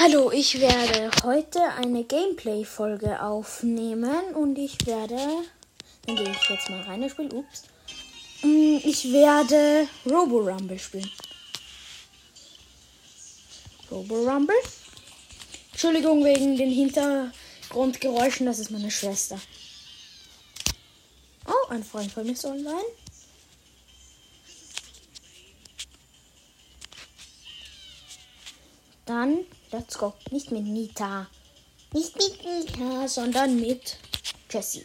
Hallo, ich werde heute eine Gameplay-Folge aufnehmen und ich werde, dann gehe ich jetzt mal rein, spielen, ups. Mm, Ich werde Robo Rumble spielen. Robo Rumble. Entschuldigung wegen den Hintergrundgeräuschen, das ist meine Schwester. Oh, ein Freund von mir ist online. Dann, let's go. Nicht mit Nita. Nicht mit Nita, sondern mit Jessie.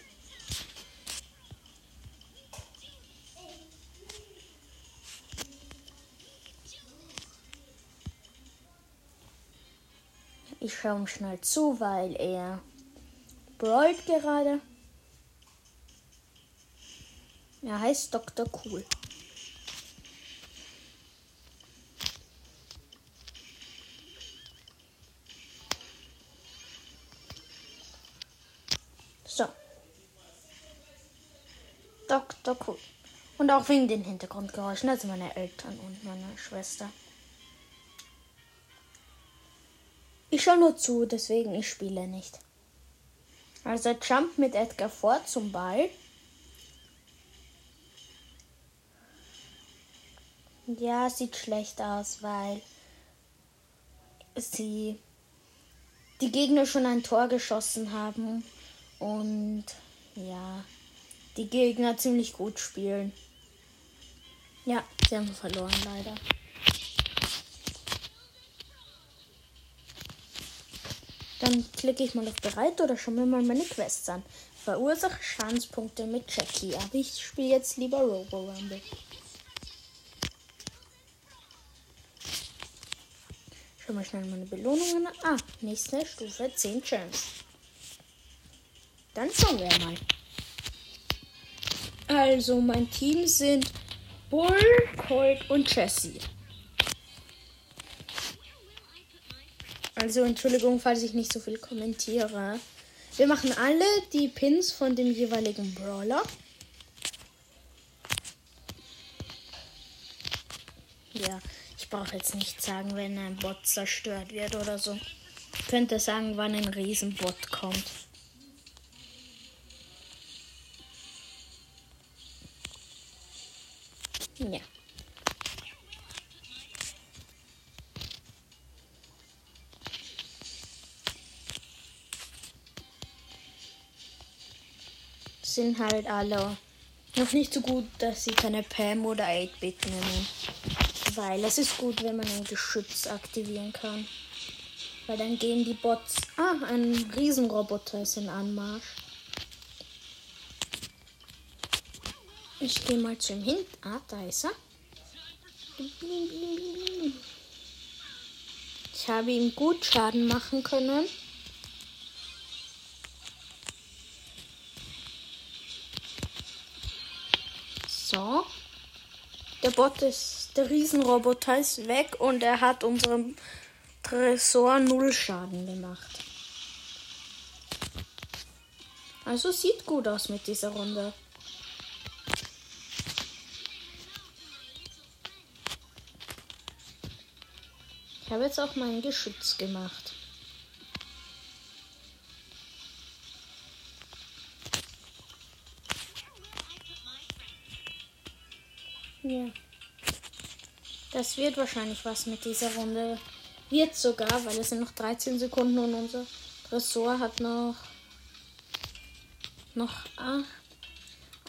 Ich schaue ihm schnell zu, weil er brawlt gerade. Er heißt Dr. Cool. So. Dr. Cool. Und auch wegen den Hintergrundgeräuschen, also meine Eltern und meine Schwester. Ich schaue nur zu, deswegen ich spiele nicht. Also Jump mit Edgar vor zum Ball. Ja, sieht schlecht aus, weil sie die Gegner schon ein Tor geschossen haben und ja, die Gegner ziemlich gut spielen. Ja, sie haben verloren leider. Dann klicke ich mal auf bereit oder schaue mir mal meine Quests an. Verursache Schadenspunkte mit Jackie, aber ich spiele jetzt lieber Robo Rumble. Schau mal schnell meine Belohnungen an. Ah, nächste Stufe 10 Gems. Dann schauen wir mal. Also, mein Team sind Bull, Colt und Jessie. Also, Entschuldigung, falls ich nicht so viel kommentiere. Wir machen alle die Pins von dem jeweiligen Brawler. Ja, ich brauche jetzt nicht sagen, wenn ein Bot zerstört wird oder so. Ich könnte sagen, wann ein Riesenbot kommt. Ja. Sind halt alle noch nicht so gut, dass sie keine Pam oder 8-Bit nehmen. Weil es ist gut, wenn man ein Geschütz aktivieren kann. Weil dann gehen die Bots. Ah, ein Riesenroboter ist in Anmarsch. Ich gehe mal zu ihm hin. Ah, da ist er. Ich habe ihm gut Schaden machen können. So. Der Bot ist, der Riesenroboter ist weg und er hat unserem Tresor null Schaden gemacht. Also sieht gut aus mit dieser Runde. Habe jetzt auch mein Geschütz gemacht. Ja. Das wird wahrscheinlich was mit dieser Runde. Wird sogar, weil es sind noch 13 Sekunden und unser Ressort hat noch. Noch 8.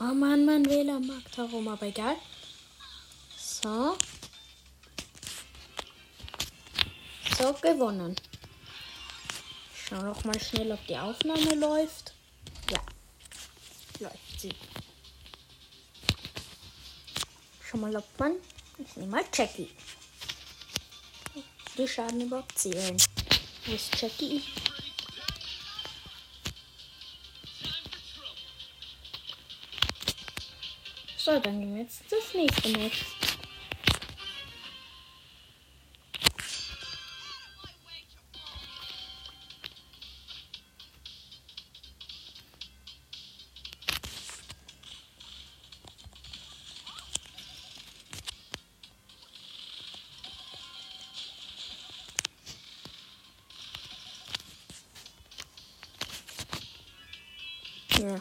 Oh Mann, mein WLAN mag darum, aber egal. So. So, gewonnen. Ich schau noch mal schnell, ob die Aufnahme läuft. Ja. Läuft sie. Schau mal, ob man. Ich nehme mal Jackie. Die Schaden überhaupt zählen. Wo ist Jackie? So, dann gehen wir jetzt das nächste Match. Ja.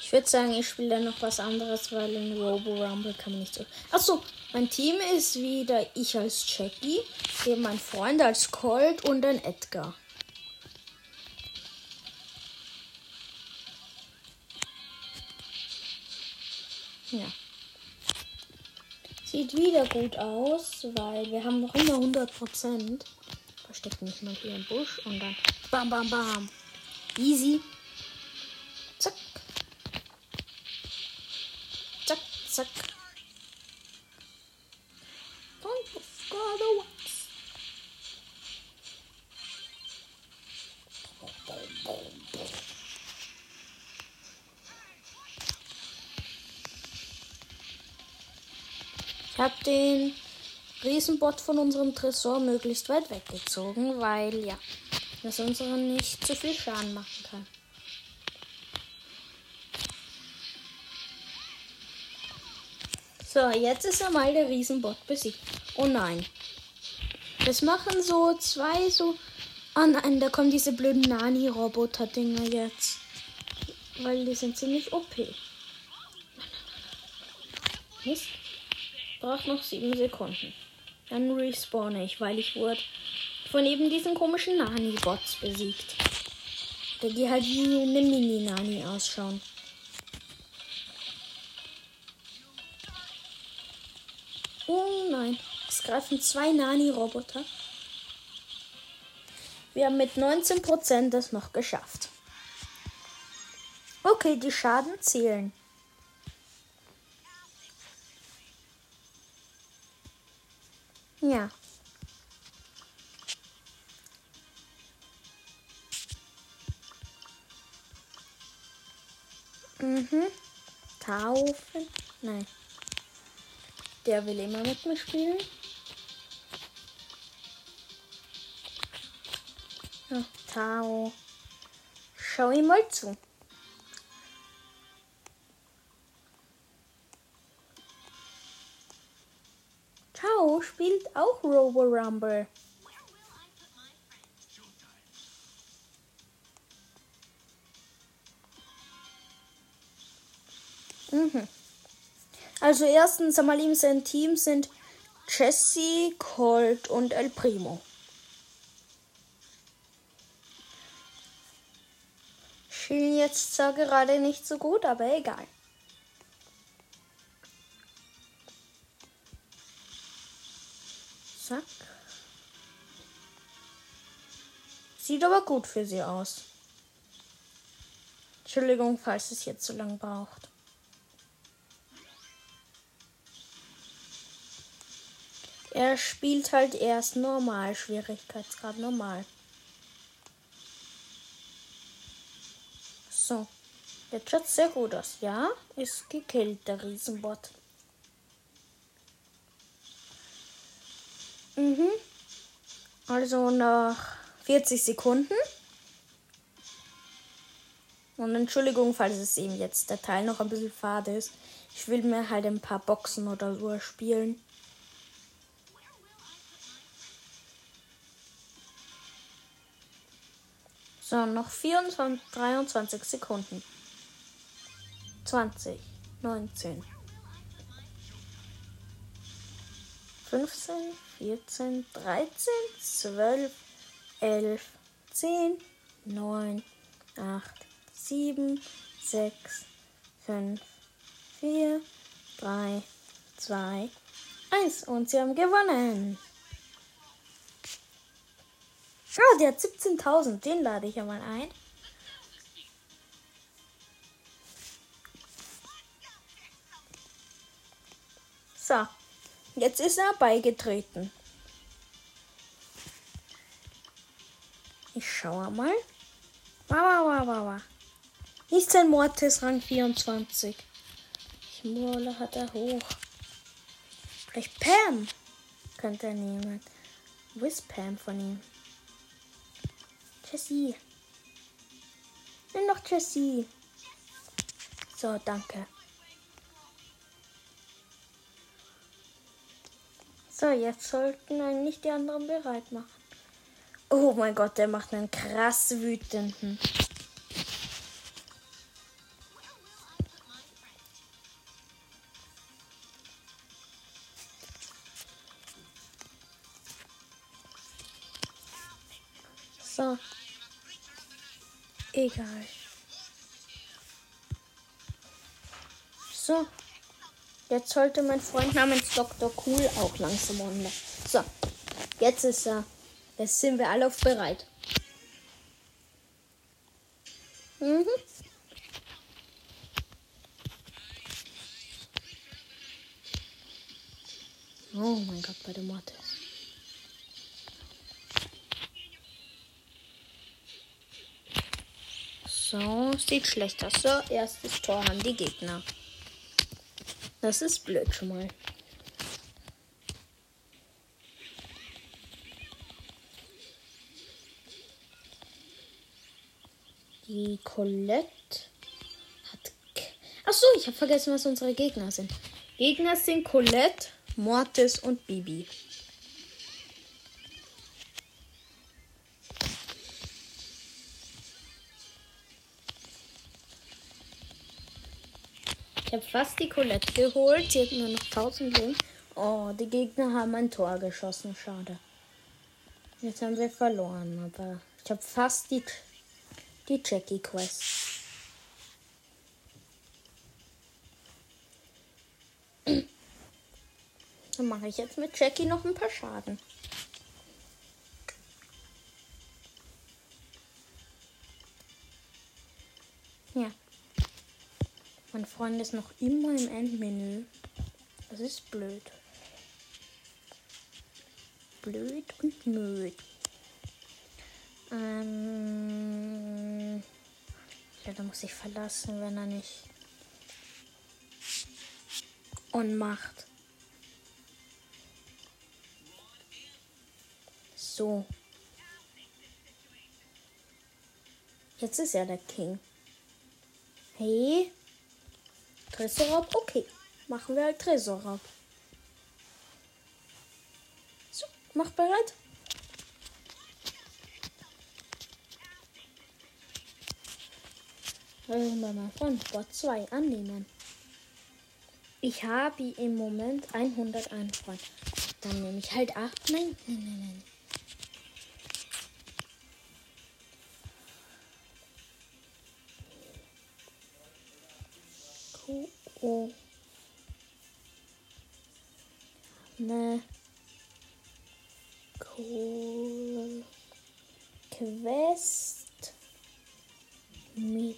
Ich würde sagen, ich spiele dann noch was anderes, weil in Robo Rumble kann man nicht so. Achso, mein Team ist wieder ich als Jackie, eben mein Freund als Colt und ein Edgar. Ja. Sieht wieder gut aus, weil wir haben noch immer 100%. Versteckt mich mal hier im Busch und dann bam, bam, bam. Easy. Zack, Ich habe den Riesenbot von unserem Tresor möglichst weit weggezogen, weil ja, das unseren nicht zu viel Schaden machen So, jetzt ist er mal der Riesenbot besiegt. Oh nein. Das machen so zwei so. Ah nein, da kommen diese blöden Nani-Roboter-Dinger jetzt. Weil die sind ziemlich OP. Mist. Braucht noch sieben Sekunden. Dann respawne ich, weil ich wurde von eben diesen komischen Nani-Bots besiegt. Die halt wie eine Mini-Nani ausschauen. Es greifen zwei Nani-Roboter. Wir haben mit 19% das noch geschafft. Okay, die Schaden zählen. Ja. Mhm. Taufen. Nein. Der will immer mit mir spielen. Tao. Schau ihm mal zu. Tao spielt auch Robo Rumble. Mhm. Also erstens einmal ihm sein Team sind Jesse, Colt und El Primo. Schien jetzt zwar gerade nicht so gut, aber egal. Zack. Sieht aber gut für sie aus. Entschuldigung, falls es jetzt so lang braucht. Er spielt halt erst normal, Schwierigkeitsgrad normal. So. Der schaut sehr gut aus. Ja, ist gekillt, der Riesenbot. Mhm. Also nach 40 Sekunden. Und Entschuldigung, falls es eben jetzt der Teil noch ein bisschen fade ist. Ich will mir halt ein paar Boxen oder so spielen. So, noch 24, 23 Sekunden. 20, 19, 15, 14, 13, 12, 11, 10, 9, 8, 7, 6, 5, 4, 3, 2, 1. Und sie haben gewonnen. Oh, der hat 17.000. Den lade ich ja mal ein. So, jetzt ist er beigetreten. Ich schaue mal. Wow, wow, wow, wow. Nicht sein Mortis Rang 24. Ich Mole hat er hoch. Vielleicht Pam könnte er nehmen. Wo ist Pam von ihm? Jessie. Nimm noch Jessie. So, danke. So, jetzt sollten eigentlich die anderen bereit machen. Oh mein Gott, der macht einen krass wütenden. So. Egal. So. Jetzt sollte mein Freund namens Dr. Cool auch langsam online. So. Jetzt ist er. Jetzt sind wir alle auf bereit. Mhm. Oh mein Gott, bei der Mortis. So, sieht schlecht aus. So, erstes Tor haben die Gegner. Das ist blöd schon mal. Die Colette hat. Achso, ich habe vergessen, was unsere Gegner sind. Gegner sind Colette, Mortis und Bibi. Ich habe fast die Colette geholt. Sie hat nur noch 1000 Leben. Oh, die Gegner haben ein Tor geschossen. Schade. Jetzt haben wir verloren, aber ich habe fast die, die Jackie-Quest. Dann mache ich jetzt mit Jackie noch ein paar Schaden. Ja. Mein Freund ist noch immer im Endmenü. Das ist blöd. Blöd und müd. Ähm ja, da muss ich verlassen, wenn er nicht und macht. So. Jetzt ist er der King. Hey. Tresorraub? Okay. Machen wir halt Tresorraub. So, mach bereit. Mama von Bot 2 annehmen. Ich habe im Moment 101 Freunde. Dann nehme ich halt 8. Nein, nein, nein, nein. Oh. Ne. Cool. Quest mit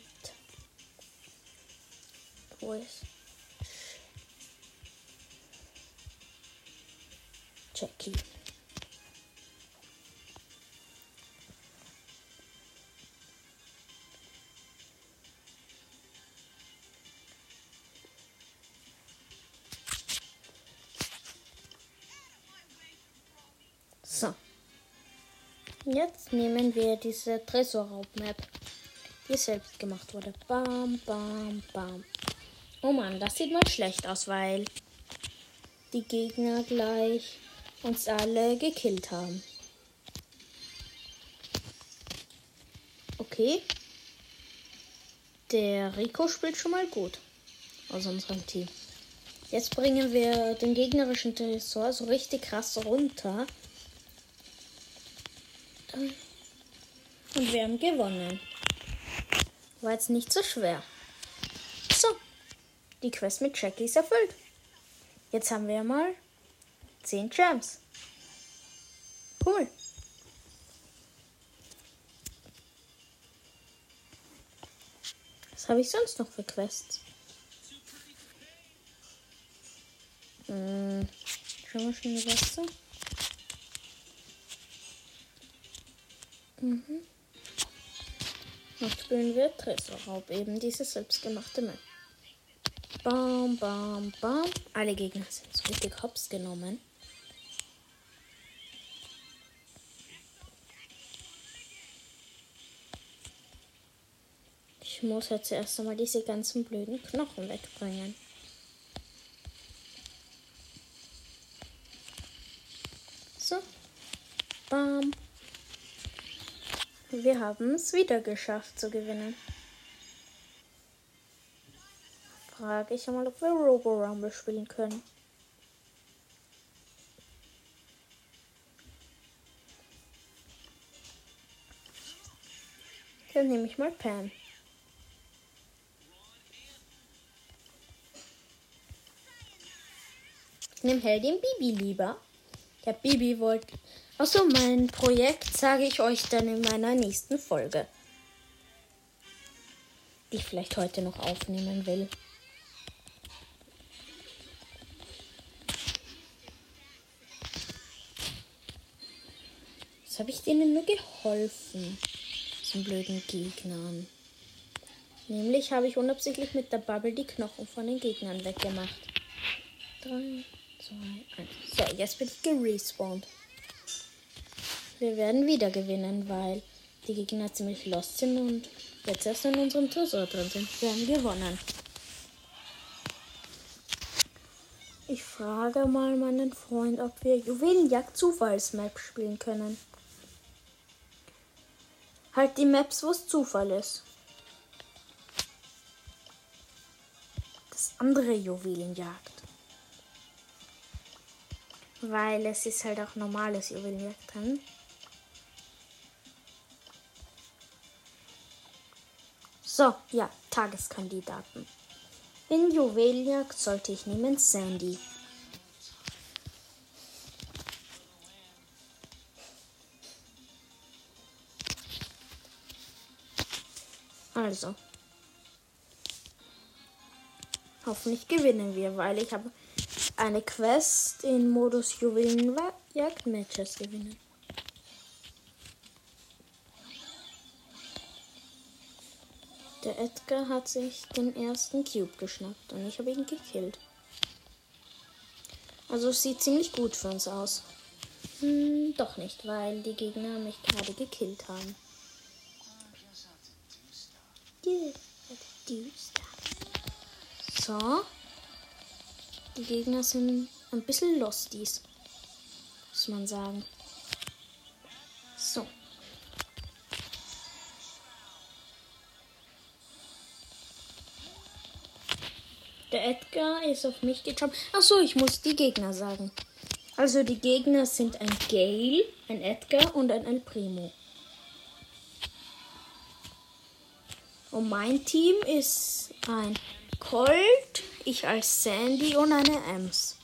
wo ist Jackie. Nehmen wir diese Tresorraub-Map, die selbst gemacht wurde. Bam, bam, bam. Oh Mann, das sieht mal schlecht aus, weil die Gegner gleich uns alle gekillt haben. Okay. Der Rico spielt schon mal gut aus unserem Team. Jetzt bringen wir den gegnerischen Tresor so richtig krass runter. Und wir haben gewonnen. War jetzt nicht so schwer. So, die Quest mit Jackie ist erfüllt. Jetzt haben wir mal 10 Gems. Cool. Was habe ich sonst noch für Quests? Hm, schauen wir schon die Weste. Mhm. Noch spielen wir Tresorraub, eben diese selbstgemachte Map. Bam, bam, bam. Alle Gegner sind so richtig hops genommen. Ich muss jetzt erst einmal diese ganzen blöden Knochen wegbringen. So. Bam. Wir haben es wieder geschafft zu gewinnen. Frage ich mal, ob wir Robo Rumble spielen können. Dann nehme ich mal Pam. Ich nehme Heldin Bibi lieber. Der Bibi wollte. Achso, mein Projekt sage ich euch dann in meiner nächsten Folge. Die ich vielleicht heute noch aufnehmen will. Jetzt habe ich denen nur geholfen. Diesen blöden Gegnern. Nämlich habe ich unabsichtlich mit der Bubble die Knochen von den Gegnern weggemacht. 3, 2, 1. Jetzt bin ich gerespawnt. Wir werden wieder gewinnen, weil die Gegner ziemlich lost sind und jetzt erst in unserem Tresor drin sind. Wir haben gewonnen. Ich frage mal meinen Freund, ob wir Juwelenjagd Zufallsmap spielen können. Halt die Maps, wo es Zufall ist. Das andere Juwelenjagd. Weil es ist halt auch normales Juwelenjagd drin. So, ja, Tageskandidaten. In Juwelenjagd sollte ich nehmen Sandy. Also. Hoffentlich gewinnen wir, weil ich habe eine Quest in Modus Juwelenjagd Matches gewinnen. Der Edgar hat sich den ersten Cube geschnappt und ich habe ihn gekillt. Also es sieht ziemlich gut für uns aus. Hm, doch nicht, weil die Gegner mich gerade gekillt haben. So. Die Gegner sind ein bisschen losties. Muss man sagen. So. Der Edgar ist auf mich gejumpt. Achso, ich muss die Gegner sagen. Also die Gegner sind ein Gale, ein Edgar und ein El Primo. Und mein Team ist ein Colt, ich als Sandy und eine Ems.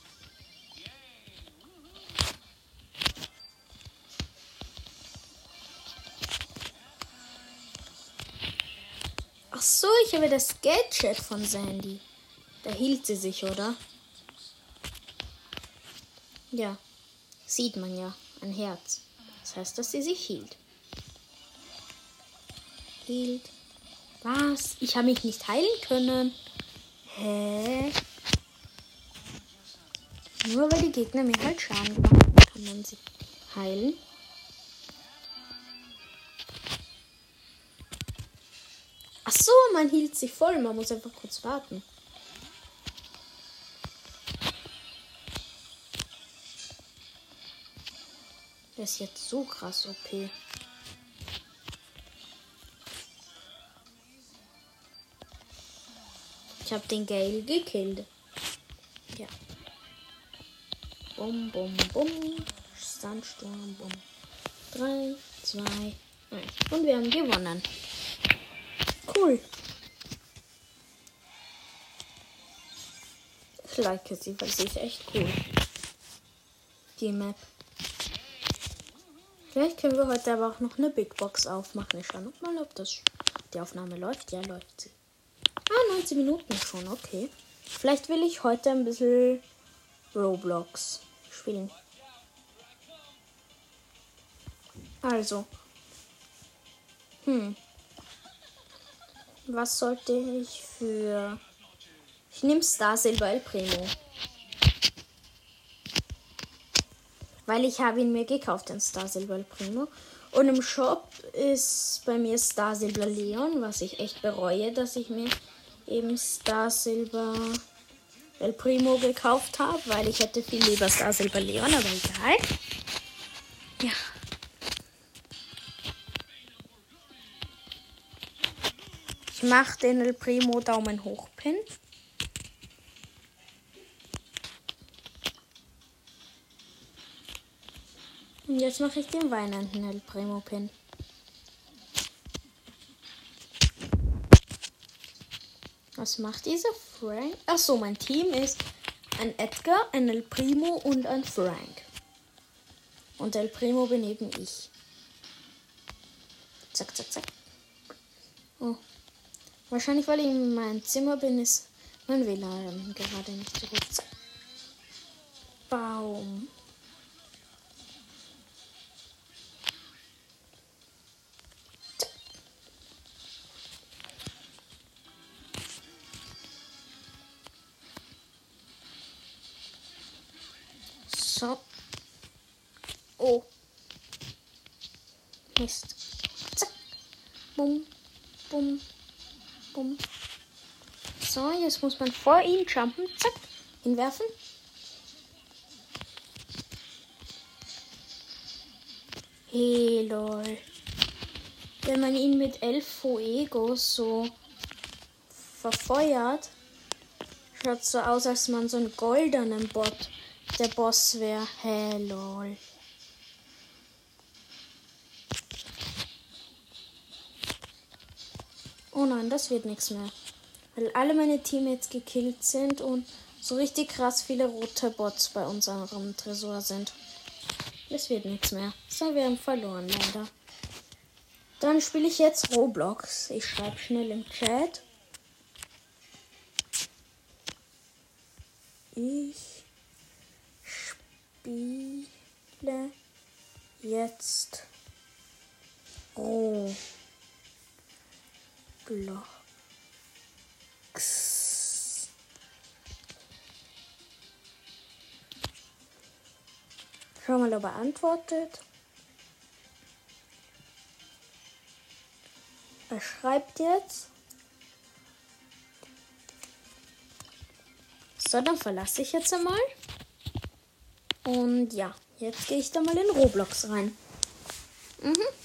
Ach so, ich habe das Gadget von Sandy. Da hielt sie sich, oder? Ja, sieht man ja, ein Herz. Das heißt, dass sie sich hielt. Hielt. Was? Ich habe mich nicht heilen können. Hä? Nur weil die Gegner mir halt Schaden gemacht haben, kann man sie heilen. Ach so, man hielt sich voll. Man muss einfach kurz warten. Der ist jetzt so krass okay. Ich habe den Gale gekillt. Ja. Bum, bum, bum. Sandsturm, bum. 3, 2, 1. Und wir haben gewonnen. Cool. Ich like sie, weil sie ist echt cool. Die Map. Vielleicht können wir heute aber auch noch eine Big Box aufmachen. Ich schaue mal, ob das die Aufnahme läuft. Ja, läuft sie. Ah, 19 Minuten schon, okay. Vielleicht will ich heute ein bisschen Roblox spielen. Also. Hm. Was sollte ich für. Ich nehme Star Silver El Primo. Weil ich habe ihn mir gekauft, den Star Silver El Primo. Und im Shop ist bei mir Star Silver Leon, was ich echt bereue, dass ich mir eben Star Silber El Primo gekauft habe, weil ich hätte viel lieber Star Silber Leon, aber egal. Ja. Ich mache den El Primo Daumen hoch Pin. Und jetzt mache ich den weinenden El Primo Pin. Was macht dieser Frank? Ach so, mein Team ist ein Edgar, ein El Primo und ein Frank. Und El Primo bin eben ich. Zack, zack, zack. Oh. Wahrscheinlich, weil ich in meinem Zimmer bin, ist mein WLAN gerade nicht so gut. Baum. Mist. Zack. Bum. Bum. Bum. So, jetzt muss man vor ihn jumpen. Zack. Hinwerfen. Hey, lol. Wenn man ihn mit 11 Fuegos so verfeuert, schaut so aus, als man so einen goldenen Bot der Boss wäre. Hey, lol. Oh nein, das wird nichts mehr. Weil alle meine Teammates gekillt sind und so richtig krass viele rote Bots bei unserem Tresor sind. Es wird nichts mehr. So, wir haben verloren, leider. Dann spiele ich jetzt Roblox. Ich schreibe schnell im Chat. Ich spiele jetzt Roblox. Schau mal, ob er antwortet. Er schreibt jetzt. So, dann verlasse ich jetzt einmal. Und ja, jetzt gehe ich da mal in Roblox rein. Mhm.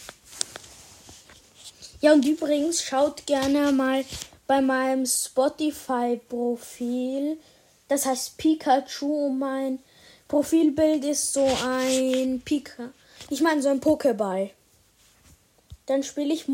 Ja, und übrigens schaut gerne mal bei meinem Spotify-Profil. Das heißt Pikachu. Mein Profilbild ist so ein Pika. Ich meine so ein Pokéball. Dann spiele ich